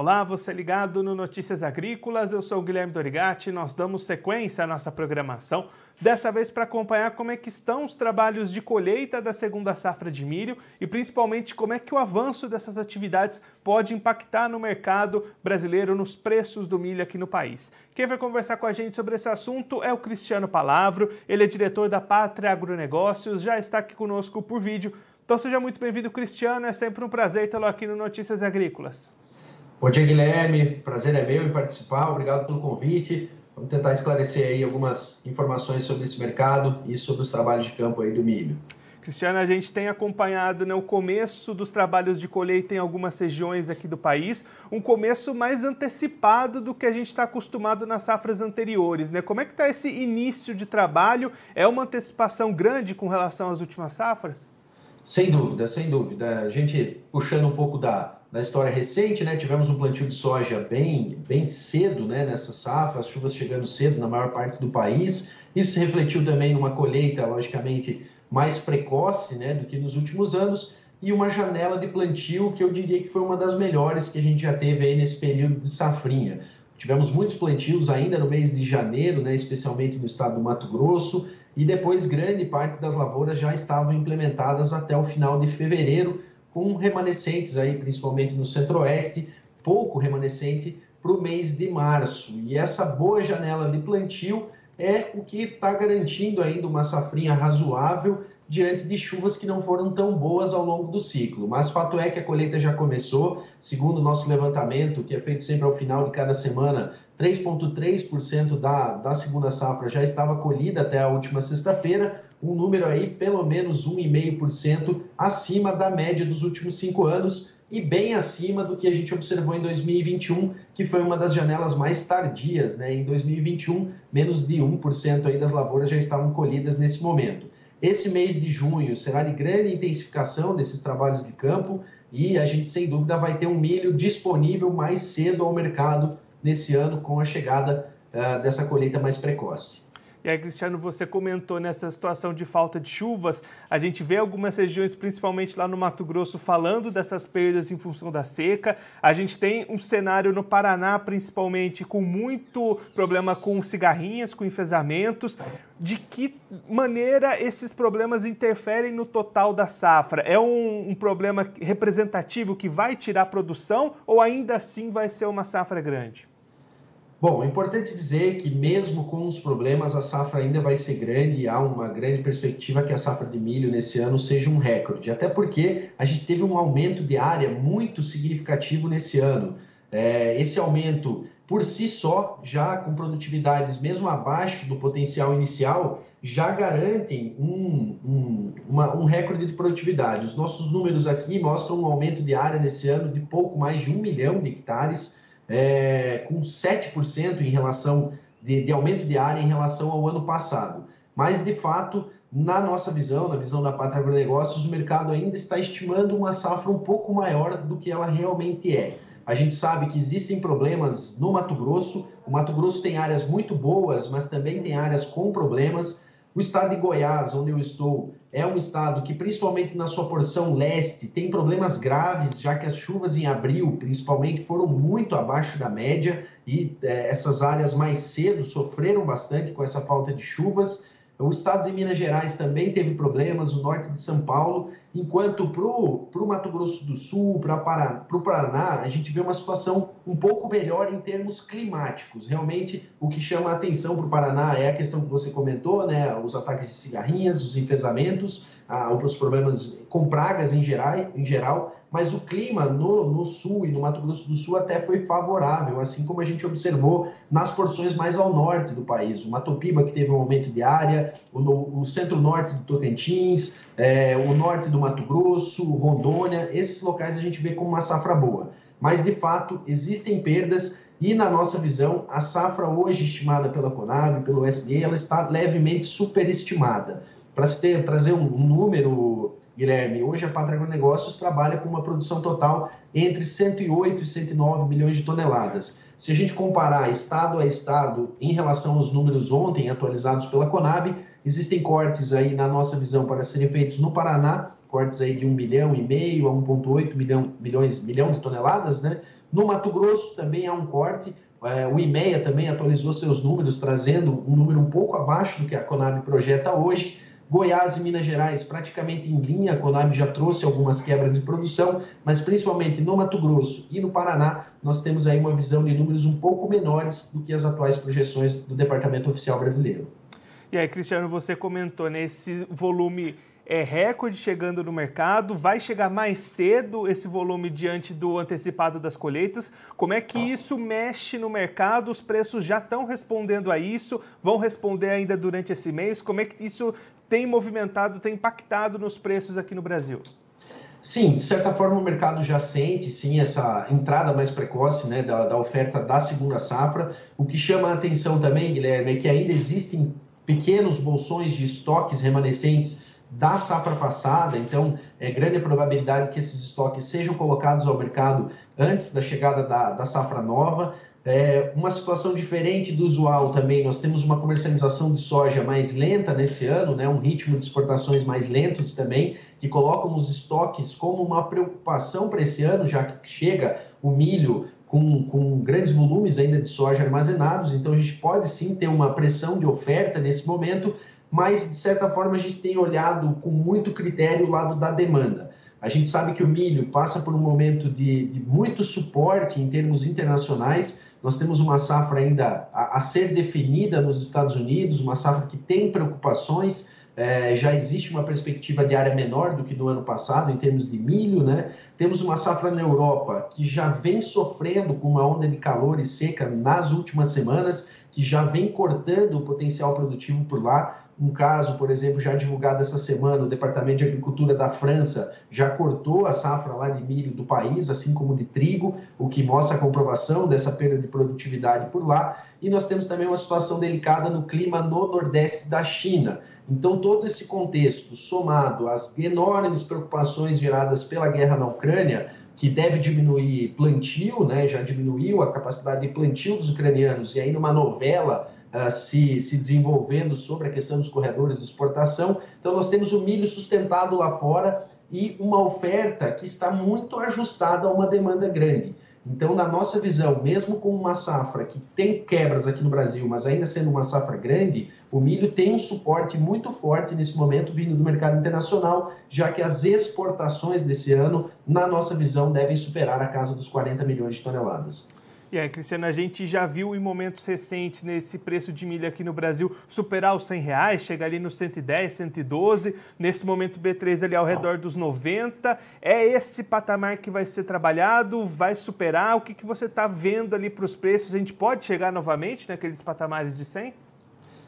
Olá, você ligado no Notícias Agrícolas, eu sou o Guilherme Dorigati, nós damos sequência à nossa programação, dessa vez para acompanhar como é que estão os trabalhos de colheita da segunda safra de milho e principalmente como é que o avanço dessas atividades pode impactar no mercado brasileiro, nos preços do milho aqui no país. Quem vai conversar com a gente sobre esse assunto é o Cristiano Palavro, ele é diretor da Pátria Agronegócios, já está aqui conosco por vídeo. Então seja muito bem-vindo, Cristiano, é sempre um prazer tê-lo aqui no Notícias Agrícolas. Bom dia, Guilherme. Prazer é meu em participar. Obrigado pelo convite. Vamos tentar esclarecer aí algumas informações sobre esse mercado e sobre os trabalhos de campo aí do milho. Cristiano, a gente tem acompanhado né, o começo dos trabalhos de colheita em algumas regiões aqui do país, um começo mais antecipado do que a gente está acostumado nas safras anteriores. Né? Como é que está esse início de trabalho? É uma antecipação grande com relação às últimas safras? Sem dúvida, sem dúvida. A gente puxando um pouco da, na história recente, né, tivemos um plantio de soja bem, bem cedo né, nessa safra, as chuvas chegando cedo na maior parte do país. Isso se refletiu também numa colheita, logicamente, mais precoce né, do que nos últimos anos e uma janela de plantio que eu diria que foi uma das melhores que a gente já teve aí nesse período de safrinha. Tivemos muitos plantios ainda no mês de janeiro, né, especialmente no estado do Mato Grosso, e depois grande parte das lavouras já estavam implementadas até o final de fevereiro, com remanescentes aí, principalmente no centro-oeste, pouco remanescente para o mês de março. E essa boa janela de plantio é o que está garantindo ainda uma safrinha razoável diante de chuvas que não foram tão boas ao longo do ciclo. Mas fato é que a colheita já começou, segundo o nosso levantamento, que é feito sempre ao final de cada semana, 3,3% da, da segunda safra já estava colhida até a última sexta-feira, um número aí pelo menos 1,5% acima da média dos últimos cinco anos e bem acima do que a gente observou em 2021, que foi uma das janelas mais tardias. Né? Em 2021, menos de 1% aí das lavouras já estavam colhidas nesse momento. Esse mês de junho será de grande intensificação desses trabalhos de campo e a gente, sem dúvida, vai ter um milho disponível mais cedo ao mercado nesse ano com a chegada uh, dessa colheita mais precoce. E aí, Cristiano, você comentou nessa situação de falta de chuvas. A gente vê algumas regiões, principalmente lá no Mato Grosso, falando dessas perdas em função da seca. A gente tem um cenário no Paraná, principalmente, com muito problema com cigarrinhas, com enfesamentos. De que maneira esses problemas interferem no total da safra? É um, um problema representativo que vai tirar produção ou ainda assim vai ser uma safra grande? Bom, é importante dizer que mesmo com os problemas, a safra ainda vai ser grande e há uma grande perspectiva que a safra de milho nesse ano seja um recorde, até porque a gente teve um aumento de área muito significativo nesse ano. É, esse aumento, por si só, já com produtividades mesmo abaixo do potencial inicial, já garantem um, um, uma, um recorde de produtividade. Os nossos números aqui mostram um aumento de área nesse ano de pouco mais de um milhão de hectares é, com 7% em relação de, de aumento de área em relação ao ano passado. Mas, de fato, na nossa visão, na visão da Pátria Agronegócios, o mercado ainda está estimando uma safra um pouco maior do que ela realmente é. A gente sabe que existem problemas no Mato Grosso. O Mato Grosso tem áreas muito boas, mas também tem áreas com problemas. O estado de Goiás, onde eu estou, é um estado que, principalmente na sua porção leste, tem problemas graves, já que as chuvas em abril, principalmente, foram muito abaixo da média e é, essas áreas mais cedo sofreram bastante com essa falta de chuvas. O estado de Minas Gerais também teve problemas, o norte de São Paulo, enquanto para o Mato Grosso do Sul, para o Paraná, a gente vê uma situação um pouco melhor em termos climáticos. Realmente, o que chama a atenção para o Paraná é a questão que você comentou, né? os ataques de cigarrinhas, os enfesamentos, ah, os problemas com pragas em geral, em geral mas o clima no, no, sul e no Mato Grosso do Sul até foi favorável, assim como a gente observou nas porções mais ao norte do país. O Mato Piba, que teve um aumento de área, o, o centro-norte do Tocantins, é, o norte do Mato Grosso, Rondônia, esses locais a gente vê como uma safra boa. Mas, de fato, existem perdas e, na nossa visão, a safra hoje estimada pela Conab, pelo USDA, ela está levemente superestimada. Para trazer um, número Guilherme, hoje a Pátria Agronegócios trabalha com uma produção total entre 108 e 109 milhões de toneladas. Se a gente comparar estado a estado em relação aos números ontem atualizados pela Conab, existem cortes aí na nossa visão para serem feitos no Paraná, cortes aí de 1 milhão e meio a 1,8 milhão, milhões, milhão de toneladas, né? No Mato Grosso também há um corte, é, o IMEA também atualizou seus números, trazendo um número um pouco abaixo do que a Conab projeta hoje. Goiás e Minas Gerais praticamente em linha, a Conab já trouxe algumas quebras de produção, mas principalmente no Mato Grosso e no Paraná, nós temos aí uma visão de números um pouco menores do que as atuais projeções do Departamento Oficial Brasileiro. E aí, Cristiano, você comentou nesse volume é recorde chegando no mercado, vai chegar mais cedo esse volume diante do antecipado das colheitas. Como é que isso mexe no mercado? Os preços já estão respondendo a isso? Vão responder ainda durante esse mês? Como é que isso tem movimentado, tem impactado nos preços aqui no Brasil? Sim, de certa forma o mercado já sente sim essa entrada mais precoce né, da, da oferta da segunda safra. O que chama a atenção também, Guilherme, é que ainda existem pequenos bolsões de estoques remanescentes da safra passada, então é grande a probabilidade que esses estoques sejam colocados ao mercado antes da chegada da, da safra nova. É uma situação diferente do usual também, nós temos uma comercialização de soja mais lenta nesse ano, né, um ritmo de exportações mais lentos também, que colocam os estoques como uma preocupação para esse ano, já que chega o milho com, com grandes volumes ainda de soja armazenados, então a gente pode sim ter uma pressão de oferta nesse momento, mas de certa forma a gente tem olhado com muito critério o lado da demanda. A gente sabe que o milho passa por um momento de, de muito suporte em termos internacionais. Nós temos uma safra ainda a, a ser definida nos Estados Unidos, uma safra que tem preocupações. É, já existe uma perspectiva de área menor do que no ano passado em termos de milho, né? Temos uma safra na Europa que já vem sofrendo com uma onda de calor e seca nas últimas semanas, que já vem cortando o potencial produtivo por lá. Um caso, por exemplo, já divulgado essa semana, o Departamento de Agricultura da França já cortou a safra lá de milho do país, assim como de trigo, o que mostra a comprovação dessa perda de produtividade por lá. E nós temos também uma situação delicada no clima no nordeste da China. Então, todo esse contexto, somado às enormes preocupações geradas pela guerra na Ucrânia, que deve diminuir plantio, né, já diminuiu a capacidade de plantio dos ucranianos, e aí numa novela uh, se, se desenvolvendo sobre a questão dos corredores de exportação. Então, nós temos o milho sustentado lá fora e uma oferta que está muito ajustada a uma demanda grande. Então, na nossa visão, mesmo com uma safra que tem quebras aqui no Brasil, mas ainda sendo uma safra grande, o milho tem um suporte muito forte nesse momento vindo do mercado internacional, já que as exportações desse ano, na nossa visão, devem superar a casa dos 40 milhões de toneladas. E aí, Cristiano, a gente já viu em momentos recentes nesse preço de milho aqui no Brasil superar os 100 reais, chegar ali nos 110, 112, nesse momento B3 ali ao redor dos 90. É esse patamar que vai ser trabalhado? Vai superar? O que, que você está vendo ali para os preços? A gente pode chegar novamente naqueles patamares de 100?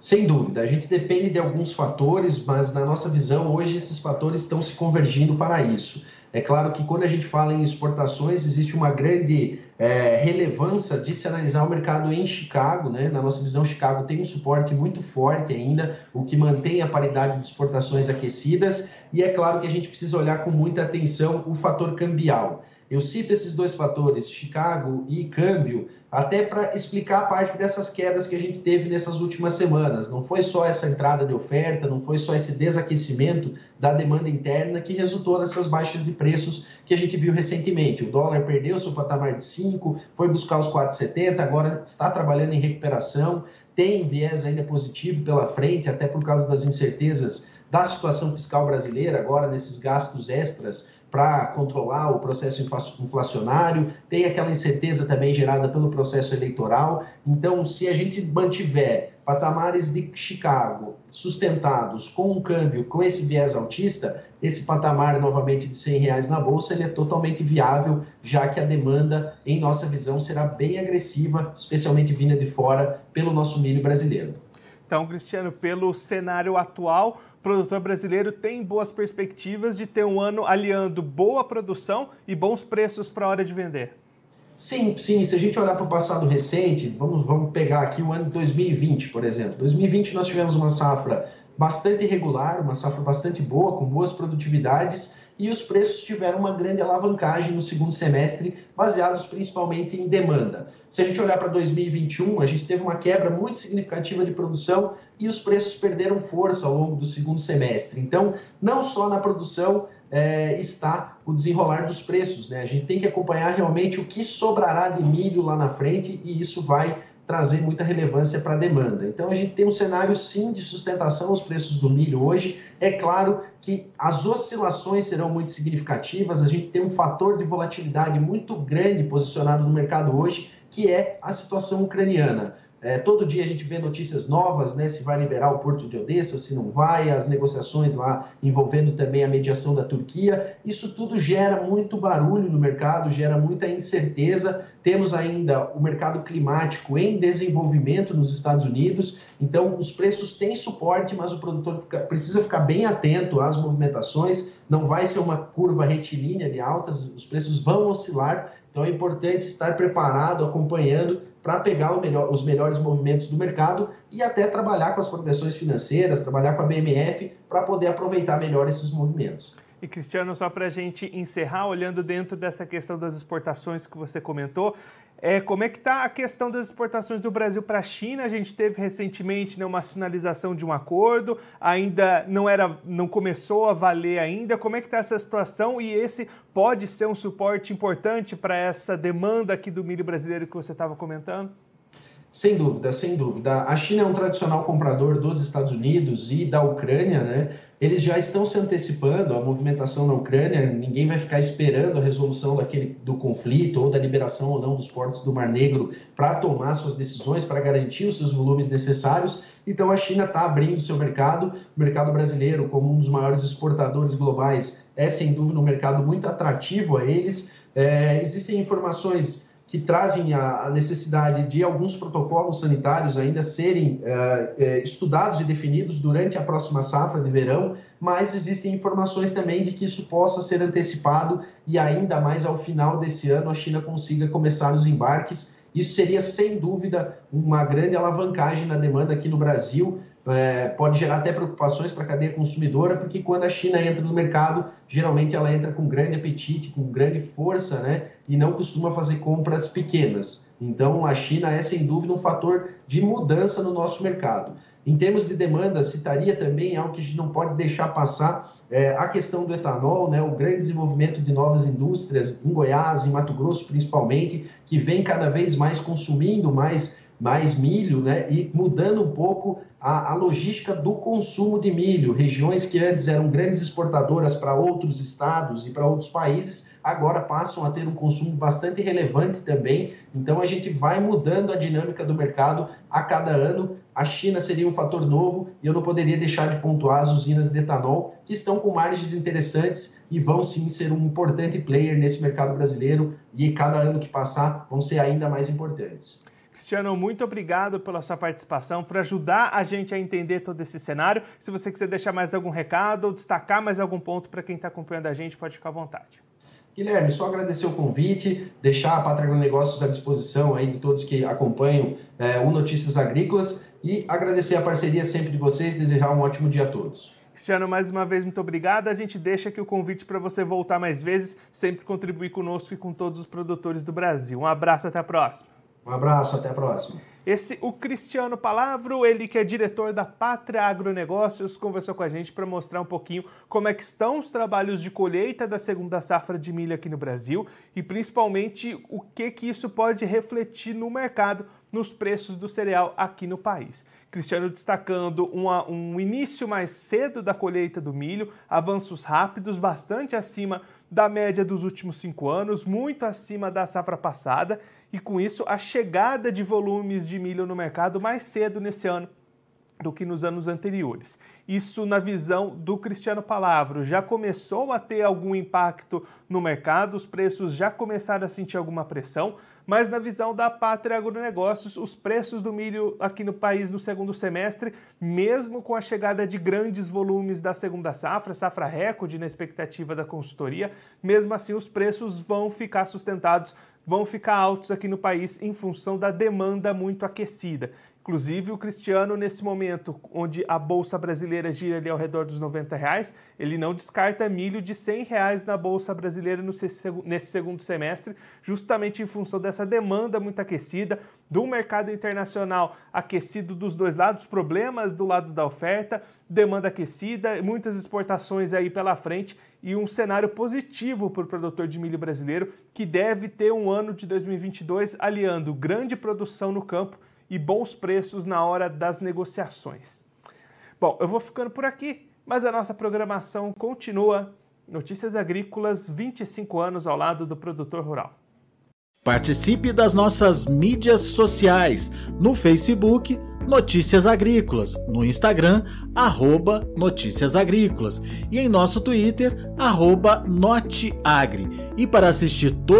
Sem dúvida, a gente depende de alguns fatores, mas na nossa visão, hoje esses fatores estão se convergindo para isso. É claro que quando a gente fala em exportações, existe uma grande é, relevância de se analisar o mercado em Chicago. Né? Na nossa visão, Chicago tem um suporte muito forte ainda, o que mantém a paridade de exportações aquecidas. E é claro que a gente precisa olhar com muita atenção o fator cambial. Eu cito esses dois fatores, Chicago e câmbio, até para explicar parte dessas quedas que a gente teve nessas últimas semanas. Não foi só essa entrada de oferta, não foi só esse desaquecimento da demanda interna que resultou nessas baixas de preços que a gente viu recentemente. O dólar perdeu seu patamar de 5, foi buscar os 4,70, agora está trabalhando em recuperação, tem viés ainda positivo pela frente, até por causa das incertezas da situação fiscal brasileira, agora nesses gastos extras para controlar o processo inflacionário, tem aquela incerteza também gerada pelo processo eleitoral. Então, se a gente mantiver patamares de Chicago sustentados com um câmbio com esse viés altista, esse patamar novamente de 100 reais na bolsa ele é totalmente viável, já que a demanda, em nossa visão, será bem agressiva, especialmente vinda de fora pelo nosso milho brasileiro. Então, Cristiano, pelo cenário atual, produtor brasileiro tem boas perspectivas de ter um ano aliando boa produção e bons preços para a hora de vender. Sim, sim. Se a gente olhar para o passado recente, vamos, vamos pegar aqui o ano de 2020, por exemplo. 2020 nós tivemos uma safra bastante irregular, uma safra bastante boa, com boas produtividades, e os preços tiveram uma grande alavancagem no segundo semestre, baseados principalmente em demanda. Se a gente olhar para 2021, a gente teve uma quebra muito significativa de produção e os preços perderam força ao longo do segundo semestre. Então, não só na produção é, está o desenrolar dos preços, né? A gente tem que acompanhar realmente o que sobrará de milho lá na frente e isso vai trazer muita relevância para a demanda. Então, a gente tem um cenário, sim, de sustentação aos preços do milho hoje. É claro que as oscilações serão muito significativas, a gente tem um fator de volatilidade muito grande posicionado no mercado hoje, que é a situação ucraniana. É, todo dia a gente vê notícias novas, né? Se vai liberar o porto de Odessa, se não vai, as negociações lá envolvendo também a mediação da Turquia. Isso tudo gera muito barulho no mercado, gera muita incerteza. Temos ainda o mercado climático em desenvolvimento nos Estados Unidos, então os preços têm suporte, mas o produtor precisa ficar bem atento às movimentações. Não vai ser uma curva retilínea de altas, os preços vão oscilar. Então é importante estar preparado, acompanhando para pegar melhor, os melhores movimentos do mercado e até trabalhar com as proteções financeiras, trabalhar com a BMF para poder aproveitar melhor esses movimentos. E Cristiano, só para a gente encerrar, olhando dentro dessa questão das exportações que você comentou, é, como é que está a questão das exportações do Brasil para a China? A gente teve recentemente né, uma sinalização de um acordo, ainda não era, não começou a valer ainda. Como é que está essa situação? E esse pode ser um suporte importante para essa demanda aqui do milho brasileiro que você estava comentando? Sem dúvida, sem dúvida. A China é um tradicional comprador dos Estados Unidos e da Ucrânia, né? Eles já estão se antecipando à movimentação na Ucrânia, ninguém vai ficar esperando a resolução daquele, do conflito ou da liberação ou não dos portos do Mar Negro para tomar suas decisões, para garantir os seus volumes necessários. Então a China está abrindo seu mercado, o mercado brasileiro, como um dos maiores exportadores globais, é sem dúvida um mercado muito atrativo a eles. É, existem informações que trazem a, necessidade de alguns protocolos sanitários ainda serem uh, estudados e definidos durante a próxima safra de verão, mas existem informações também de que isso possa ser antecipado e ainda mais ao final desse ano a China consiga começar os embarques. Isso seria sem dúvida uma grande alavancagem na demanda aqui no Brasil, é, pode gerar até preocupações para a cadeia consumidora, porque quando a China entra no mercado, geralmente ela entra com grande apetite, com grande força, né? E não costuma fazer compras pequenas. Então, a China é sem dúvida um fator de mudança no nosso mercado. Em termos de demanda, citaria também algo que a gente não pode deixar passar, é, a questão do etanol, né, o grande desenvolvimento de novas indústrias em Goiás, em Mato Grosso principalmente, que vem cada vez mais consumindo mais mais milho, né? E mudando um pouco a, a, logística do consumo de milho. Regiões que antes eram grandes exportadoras para outros estados e para outros países, agora passam a ter um consumo bastante relevante também. Então a gente vai mudando a dinâmica do mercado a cada ano. A China seria um fator novo e eu não poderia deixar de pontuar as usinas de etanol, que estão com margens interessantes e vão sim ser um importante player nesse mercado brasileiro e cada ano que passar vão ser ainda mais importantes. Cristiano, muito obrigado pela sua participação, por ajudar a gente a entender todo esse cenário. Se você quiser deixar mais algum recado ou destacar mais algum ponto para quem está acompanhando a gente, pode ficar à vontade. Guilherme, só agradecer o convite, deixar a Pátria Negócios à disposição aí de todos que acompanham é, o Notícias Agrícolas e agradecer a parceria sempre de vocês, desejar um ótimo dia a todos. Cristiano, mais uma vez, muito obrigado. A gente deixa aqui o convite para você voltar mais vezes, sempre contribuir conosco e com todos os produtores do Brasil. Um abraço, até a próxima. Um abraço, até a próxima. Esse, o Cristiano Palavro, ele que é diretor da Pátria Agronegócios, conversou com a gente para mostrar um pouquinho como é que estão os trabalhos de colheita da segunda safra de milho aqui no Brasil e principalmente o que que isso pode refletir no mercado, nos preços do cereal aqui no país. Cristiano destacando uma, um início mais cedo da colheita do milho, avanços rápidos, bastante acima da média dos últimos cinco anos, muito acima da safra passada e com isso a chegada de volumes de milho no mercado mais cedo nesse ano do que nos anos anteriores. Isso, na visão do Cristiano Palavro, já começou a ter algum impacto no mercado, os preços já começaram a sentir alguma pressão, mas na visão da Pátria Agronegócios, os preços do milho aqui no país no segundo semestre, mesmo com a chegada de grandes volumes da segunda safra, safra recorde na expectativa da consultoria, mesmo assim os preços vão ficar sustentados, vão ficar altos aqui no país em função da demanda muito aquecida. Inclusive, o Cristiano, nesse momento, onde a Bolsa Brasileira gira ali ao redor dos 90 reais, ele não descarta milho de 100 reais na Bolsa Brasileira nesse segundo semestre, justamente em função dessa demanda muito aquecida, do mercado internacional aquecido dos dois lados, problemas do lado da oferta, demanda aquecida, muitas exportações aí pela frente e um cenário positivo para o produtor de milho brasileiro, que deve ter um ano de 2022 aliando grande produção no campo e bons preços na hora das negociações. Bom, eu vou ficando por aqui, mas a nossa programação continua. Notícias Agrícolas, 25 anos ao lado do produtor rural. Participe das nossas mídias sociais no Facebook Notícias Agrícolas, no Instagram arroba Notícias Agrícolas e em nosso Twitter arroba Noteagri. E para assistir